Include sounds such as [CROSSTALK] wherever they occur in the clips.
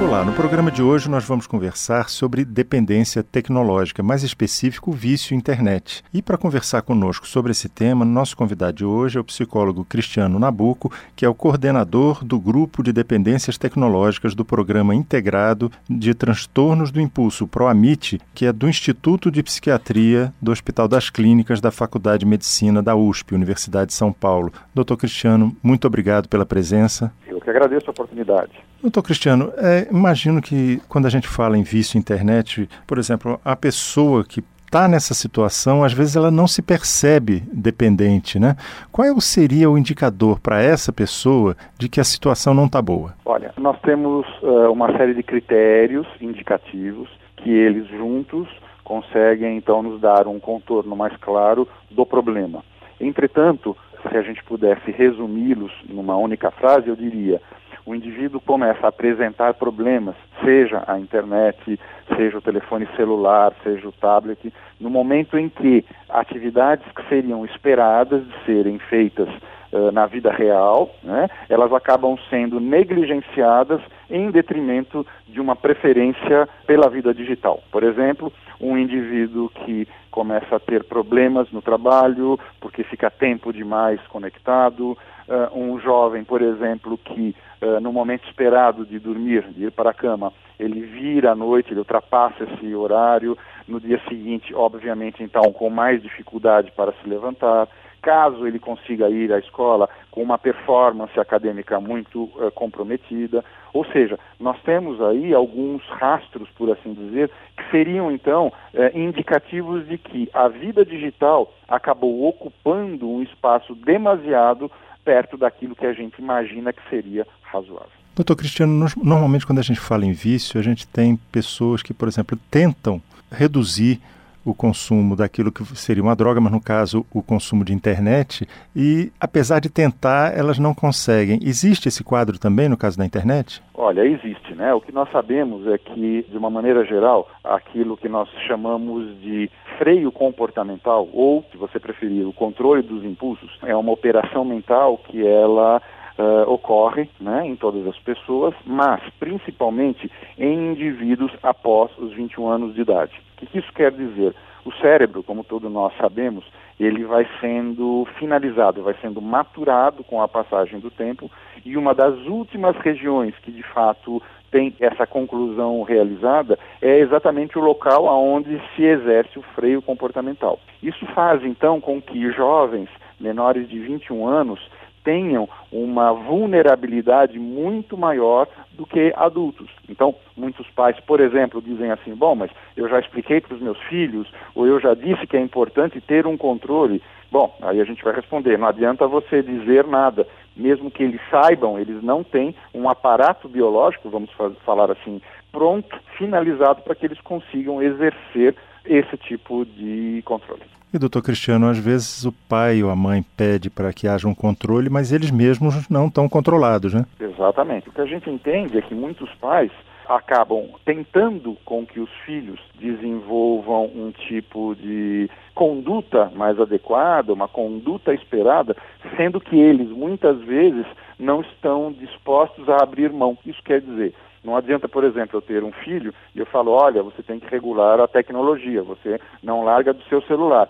Olá, no programa de hoje nós vamos conversar sobre dependência tecnológica, mais específico, vício internet. E para conversar conosco sobre esse tema, nosso convidado de hoje é o psicólogo Cristiano Nabuco, que é o coordenador do grupo de dependências tecnológicas do Programa Integrado de Transtornos do Impulso, PROAMIT, que é do Instituto de Psiquiatria do Hospital das Clínicas da Faculdade de Medicina da USP, Universidade de São Paulo. Doutor Cristiano, muito obrigado pela presença. Eu que agradeço a oportunidade. Doutor Cristiano, é, imagino que quando a gente fala em vício internet, por exemplo, a pessoa que está nessa situação, às vezes ela não se percebe dependente, né? Qual seria o indicador para essa pessoa de que a situação não está boa? Olha, nós temos uh, uma série de critérios indicativos que eles juntos conseguem então nos dar um contorno mais claro do problema. Entretanto, se a gente pudesse resumi-los numa única frase, eu diria: o indivíduo começa a apresentar problemas, seja a internet, seja o telefone celular, seja o tablet, no momento em que atividades que seriam esperadas de serem feitas uh, na vida real, né, elas acabam sendo negligenciadas em detrimento de uma preferência pela vida digital. Por exemplo, um indivíduo que começa a ter problemas no trabalho porque fica tempo demais conectado, uh, um jovem, por exemplo, que uh, no momento esperado de dormir, de ir para a cama, ele vira à noite, ele ultrapassa esse horário, no dia seguinte, obviamente, então, com mais dificuldade para se levantar. Caso ele consiga ir à escola com uma performance acadêmica muito uh, comprometida, ou seja, nós temos aí alguns rastros, por assim dizer, que seriam então uh, indicativos de que a vida digital acabou ocupando um espaço demasiado perto daquilo que a gente imagina que seria razoável. Doutor Cristiano, normalmente quando a gente fala em vício, a gente tem pessoas que, por exemplo, tentam reduzir o consumo daquilo que seria uma droga, mas no caso o consumo de internet, e apesar de tentar, elas não conseguem. Existe esse quadro também no caso da internet? Olha, existe, né? O que nós sabemos é que, de uma maneira geral, aquilo que nós chamamos de freio comportamental, ou, se você preferir, o controle dos impulsos, é uma operação mental que ela Uh, ocorre né, em todas as pessoas, mas principalmente em indivíduos após os 21 anos de idade. O que isso quer dizer? O cérebro, como todos nós sabemos, ele vai sendo finalizado, vai sendo maturado com a passagem do tempo e uma das últimas regiões que de fato tem essa conclusão realizada é exatamente o local aonde se exerce o freio comportamental. Isso faz então com que jovens menores de 21 anos tenham uma vulnerabilidade muito maior do que adultos. Então, muitos pais, por exemplo, dizem assim: bom, mas eu já expliquei para os meus filhos, ou eu já disse que é importante ter um controle. Bom, aí a gente vai responder: não adianta você dizer nada. Mesmo que eles saibam, eles não têm um aparato biológico, vamos falar assim, pronto, finalizado para que eles consigam exercer esse tipo de controle. E, doutor Cristiano, às vezes o pai ou a mãe pede para que haja um controle, mas eles mesmos não estão controlados, né? Exatamente. O que a gente entende é que muitos pais acabam tentando com que os filhos desenvolvam um tipo de conduta mais adequada, uma conduta esperada, sendo que eles muitas vezes não estão dispostos a abrir mão. Isso quer dizer, não adianta, por exemplo, eu ter um filho e eu falo, olha, você tem que regular a tecnologia, você não larga do seu celular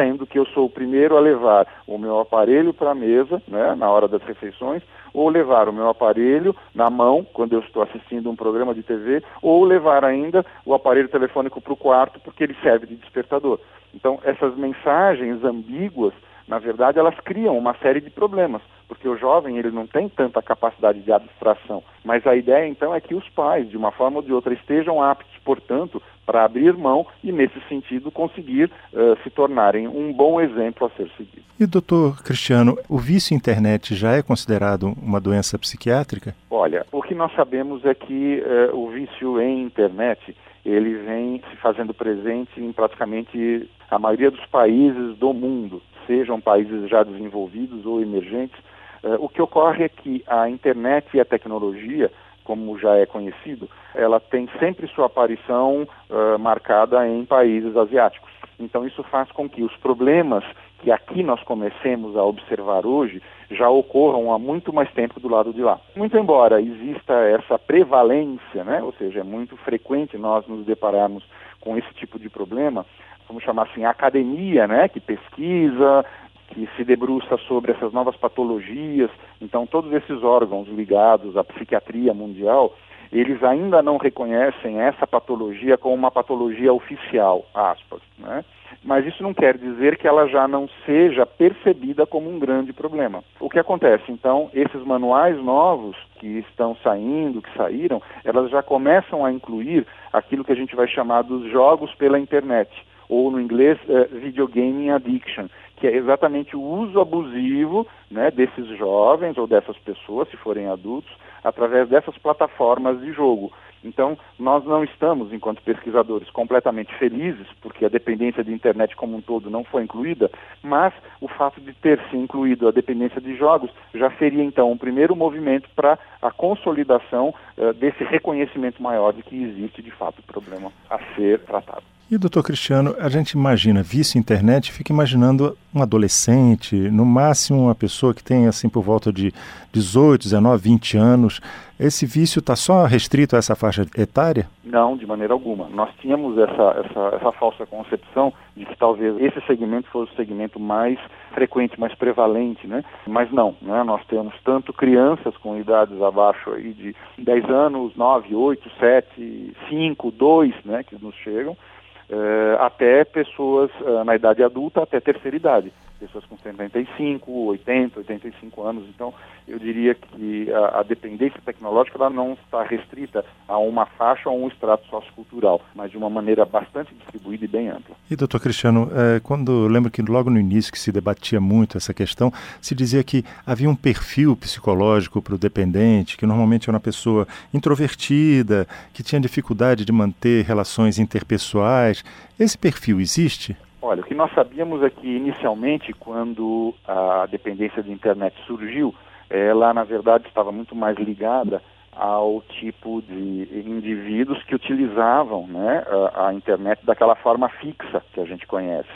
sendo que eu sou o primeiro a levar o meu aparelho para a mesa, né, na hora das refeições, ou levar o meu aparelho na mão, quando eu estou assistindo um programa de TV, ou levar ainda o aparelho telefônico para o quarto, porque ele serve de despertador. Então, essas mensagens ambíguas, na verdade, elas criam uma série de problemas, porque o jovem ele não tem tanta capacidade de abstração. Mas a ideia, então, é que os pais, de uma forma ou de outra, estejam aptos, portanto, para abrir mão e, nesse sentido, conseguir uh, se tornarem um bom exemplo a ser seguido. E, doutor Cristiano, o vício internet já é considerado uma doença psiquiátrica? Olha, o que nós sabemos é que uh, o vício em internet ele vem se fazendo presente em praticamente a maioria dos países do mundo, sejam países já desenvolvidos ou emergentes. Uh, o que ocorre é que a internet e a tecnologia como já é conhecido, ela tem sempre sua aparição uh, marcada em países asiáticos. Então isso faz com que os problemas que aqui nós comecemos a observar hoje já ocorram há muito mais tempo do lado de lá. Muito embora exista essa prevalência, né, ou seja, é muito frequente nós nos depararmos com esse tipo de problema, vamos chamar assim, academia, né, que pesquisa, que se debruça sobre essas novas patologias, então todos esses órgãos ligados à psiquiatria mundial, eles ainda não reconhecem essa patologia como uma patologia oficial, aspas, né? Mas isso não quer dizer que ela já não seja percebida como um grande problema. O que acontece, então, esses manuais novos que estão saindo, que saíram, elas já começam a incluir aquilo que a gente vai chamar dos jogos pela internet, ou no inglês, uh, video gaming addiction, que é exatamente o uso abusivo né, desses jovens ou dessas pessoas, se forem adultos, através dessas plataformas de jogo. Então, nós não estamos, enquanto pesquisadores, completamente felizes, porque a dependência de internet como um todo não foi incluída, mas o fato de ter se incluído a dependência de jogos já seria, então, um primeiro movimento para a consolidação uh, desse reconhecimento maior de que existe, de fato, o problema a ser tratado. E, doutor Cristiano, a gente imagina vício internet, fica imaginando um adolescente, no máximo uma pessoa que tem assim por volta de 18, 19, 20 anos. Esse vício está só restrito a essa faixa etária? Não, de maneira alguma. Nós tínhamos essa, essa, essa falsa concepção de que talvez esse segmento fosse o segmento mais frequente, mais prevalente, né? Mas não, né? Nós temos tanto crianças com idades abaixo aí de 10 anos, 9, 8, 7, 5, 2, né, que nos chegam, até pessoas uh, na idade adulta, até terceira idade, pessoas com 75, 80, 85 anos. Então, eu diria que a, a dependência tecnológica ela não está restrita a uma faixa ou um extrato sociocultural, mas de uma maneira bastante distribuída e bem ampla. E, doutor Cristiano, é, quando lembro que logo no início que se debatia muito essa questão, se dizia que havia um perfil psicológico para o dependente, que normalmente era uma pessoa introvertida, que tinha dificuldade de manter relações interpessoais. Esse perfil existe? Olha, o que nós sabíamos é que inicialmente, quando a dependência de internet surgiu, ela na verdade estava muito mais ligada ao tipo de indivíduos que utilizavam né, a, a internet daquela forma fixa que a gente conhece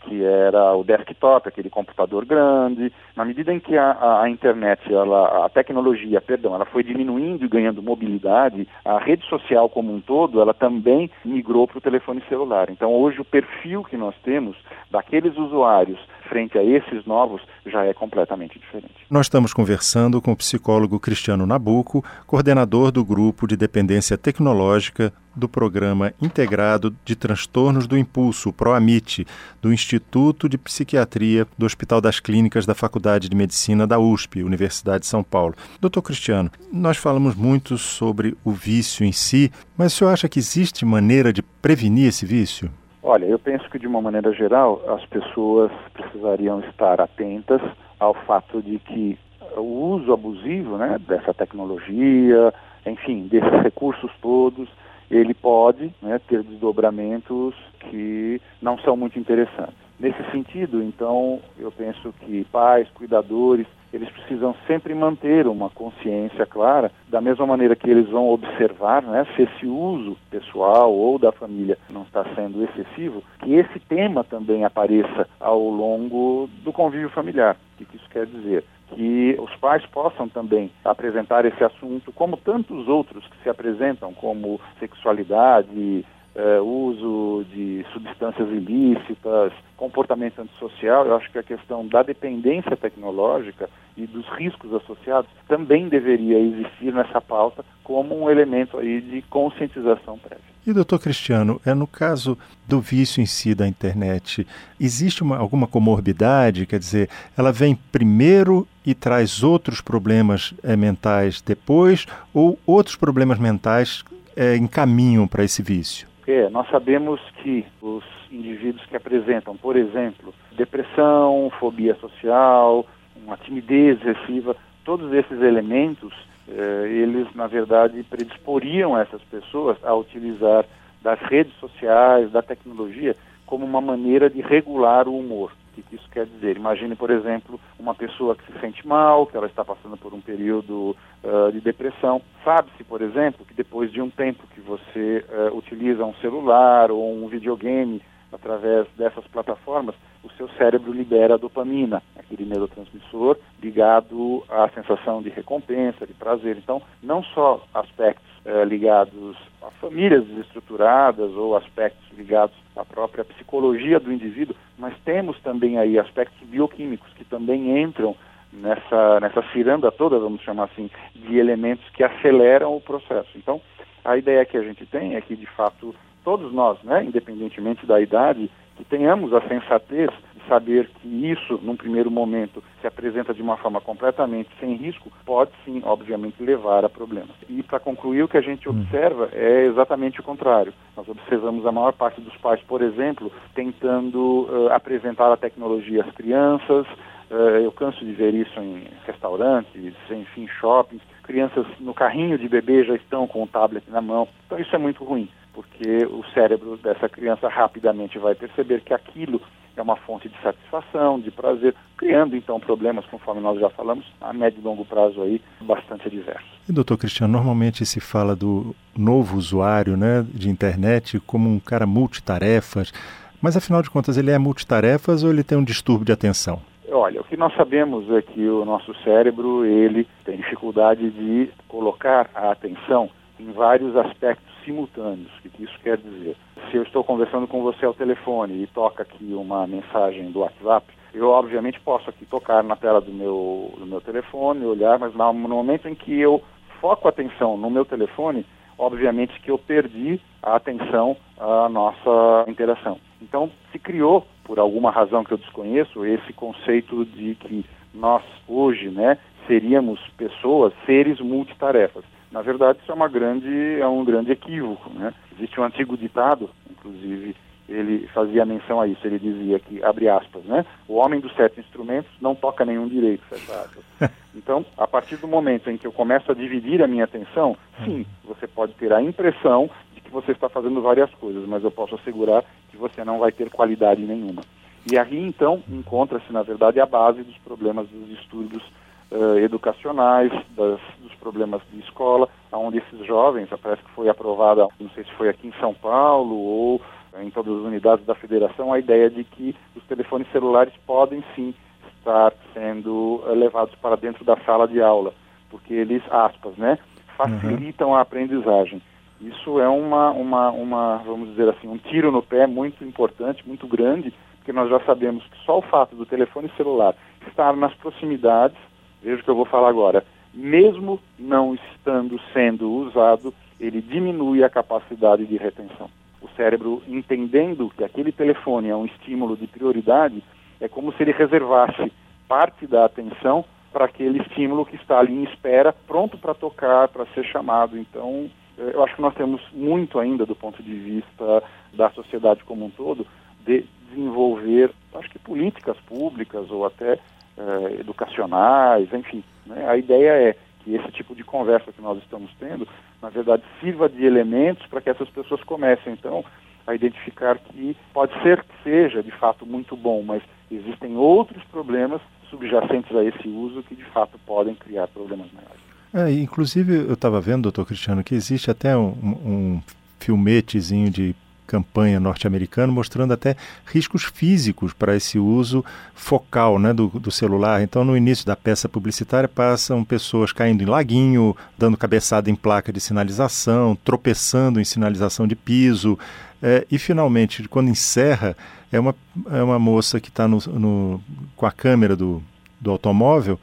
que era o desktop, aquele computador grande. Na medida em que a, a, internet, ela, a tecnologia, perdão, ela foi diminuindo e ganhando mobilidade, a rede social como um todo, ela também migrou para o telefone celular. Então, hoje o perfil que nós temos daqueles usuários frente a esses novos já é completamente diferente. Nós estamos conversando com o psicólogo Cristiano Nabuco, coordenador do grupo de dependência tecnológica do Programa Integrado de Transtornos do Impulso, PROAMIT, do Instituto de Psiquiatria do Hospital das Clínicas da Faculdade de Medicina da USP, Universidade de São Paulo. Doutor Cristiano, nós falamos muito sobre o vício em si, mas o senhor acha que existe maneira de prevenir esse vício? Olha, eu penso que de uma maneira geral as pessoas precisariam estar atentas ao fato de que o uso abusivo né, dessa tecnologia, enfim, desses recursos todos, ele pode né, ter desdobramentos que não são muito interessantes. Nesse sentido, então, eu penso que pais, cuidadores, eles precisam sempre manter uma consciência clara, da mesma maneira que eles vão observar né, se esse uso pessoal ou da família não está sendo excessivo, que esse tema também apareça ao longo do convívio familiar. O que isso quer dizer? Que os pais possam também apresentar esse assunto, como tantos outros que se apresentam, como sexualidade, é, uso de substâncias ilícitas, comportamento antissocial, eu acho que a questão da dependência tecnológica e dos riscos associados também deveria existir nessa pauta como um elemento aí de conscientização prévia. E doutor Cristiano, é no caso do vício em si da internet, existe uma, alguma comorbidade? Quer dizer, ela vem primeiro e traz outros problemas é, mentais depois, ou outros problemas mentais é, encaminham para esse vício? É, nós sabemos que os indivíduos que apresentam, por exemplo, depressão, fobia social, uma timidez excessiva, todos esses elementos, eles na verdade predisporiam essas pessoas a utilizar das redes sociais, da tecnologia, como uma maneira de regular o humor. O que isso quer dizer? Imagine, por exemplo, uma pessoa que se sente mal, que ela está passando por um período uh, de depressão. Sabe-se, por exemplo, que depois de um tempo que você uh, utiliza um celular ou um videogame através dessas plataformas, o seu cérebro libera dopamina, aquele neurotransmissor ligado à sensação de recompensa, de prazer. Então, não só aspectos eh, ligados a famílias desestruturadas ou aspectos ligados à própria psicologia do indivíduo, mas temos também aí aspectos bioquímicos que também entram nessa, nessa ciranda toda, vamos chamar assim, de elementos que aceleram o processo. Então, a ideia que a gente tem é que, de fato, todos nós, né, independentemente da idade, que tenhamos a sensatez saber que isso, num primeiro momento, se apresenta de uma forma completamente sem risco, pode sim, obviamente, levar a problemas. E para concluir, o que a gente hum. observa é exatamente o contrário. Nós observamos a maior parte dos pais, por exemplo, tentando uh, apresentar a tecnologia às crianças. Uh, eu canso de ver isso em restaurantes, enfim, shoppings. Crianças no carrinho de bebê já estão com o tablet na mão. Então isso é muito ruim porque o cérebro dessa criança rapidamente vai perceber que aquilo é uma fonte de satisfação, de prazer, criando então problemas, conforme nós já falamos, a médio e longo prazo aí, bastante adversos. E doutor Cristiano, normalmente se fala do novo usuário né, de internet como um cara multitarefas, mas afinal de contas ele é multitarefas ou ele tem um distúrbio de atenção? Olha, o que nós sabemos é que o nosso cérebro, ele tem dificuldade de colocar a atenção em vários aspectos simultâneos. O que isso quer dizer? Se eu estou conversando com você ao telefone e toca aqui uma mensagem do WhatsApp, eu obviamente posso aqui tocar na tela do meu, do meu telefone, olhar, mas no momento em que eu foco a atenção no meu telefone, obviamente que eu perdi a atenção à nossa interação. Então, se criou, por alguma razão que eu desconheço, esse conceito de que nós hoje, né, seríamos pessoas, seres multitarefas. Na verdade, isso é, uma grande, é um grande equívoco. Né? Existe um antigo ditado, inclusive ele fazia menção a isso, ele dizia que, abre aspas, né, o homem dos sete instrumentos não toca nenhum direito, fecha aspas. [LAUGHS] Então, a partir do momento em que eu começo a dividir a minha atenção, sim, você pode ter a impressão de que você está fazendo várias coisas, mas eu posso assegurar que você não vai ter qualidade nenhuma. E aí, então, encontra-se, na verdade, a base dos problemas dos distúrbios uh, educacionais, das, dos problemas de escola, onde esses jovens, parece que foi aprovada, não sei se foi aqui em São Paulo ou em todas as unidades da federação, a ideia de que os telefones celulares podem sim estar sendo uh, levados para dentro da sala de aula, porque eles, aspas, né, facilitam uhum. a aprendizagem. Isso é uma, uma, uma, vamos dizer assim, um tiro no pé muito importante, muito grande, porque nós já sabemos que só o fato do telefone celular estar nas proximidades veja o que eu vou falar agora, mesmo não estando sendo usado, ele diminui a capacidade de retenção. O cérebro, entendendo que aquele telefone é um estímulo de prioridade, é como se ele reservasse parte da atenção para aquele estímulo que está ali em espera, pronto para tocar, para ser chamado. Então, eh, eu acho que nós temos muito ainda, do ponto de vista da sociedade como um todo, de desenvolver, acho que políticas públicas ou até eh, educacionais, enfim. A ideia é que esse tipo de conversa que nós estamos tendo, na verdade, sirva de elementos para que essas pessoas comecem, então, a identificar que pode ser que seja, de fato, muito bom, mas existem outros problemas subjacentes a esse uso que, de fato, podem criar problemas maiores. É, inclusive, eu estava vendo, doutor Cristiano, que existe até um, um filmetezinho de campanha norte-americano, mostrando até riscos físicos para esse uso focal né, do, do, celular. Então, no início da peça publicitária, passam pessoas caindo em laguinho, dando cabeçada em placa de sinalização, tropeçando em sinalização de piso. É, e, finalmente, quando encerra, é uma, é uma moça que está no, no, com a câmera do, do automóvel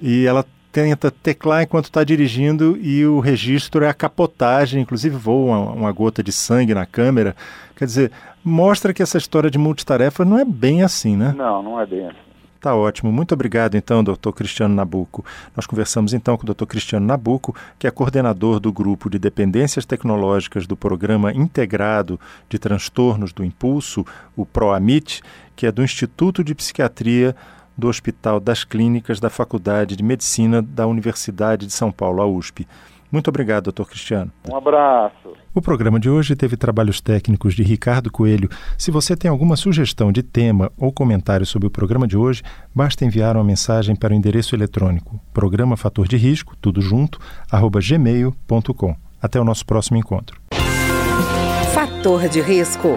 e ela tenta teclar enquanto está dirigindo e o registro é a capotagem, inclusive voa uma, uma, gota de sangue na câmera. Quer dizer, mostra que essa história de multitarefa não é bem assim, né? Não, não é bem assim. Tá ótimo. Muito obrigado, então, doutor Cristiano Nabuco. Nós conversamos, então, com o doutor Cristiano Nabuco, que é coordenador do Grupo de Dependências Tecnológicas do Programa Integrado de Transtornos do Impulso, o PROAMIT, que é do Instituto de Psiquiatria do Hospital das Clínicas da Faculdade de Medicina da Universidade de São Paulo, a USP. Muito obrigado, doutor Cristiano. Um abraço. O programa de hoje teve trabalhos técnicos de Ricardo Coelho. Se você tem alguma sugestão de tema ou comentário sobre o programa de hoje, basta enviar uma mensagem para o endereço eletrônico programa fator de risco, tudo junto, arroba gmail.com. Até o nosso próximo encontro. Fator de risco,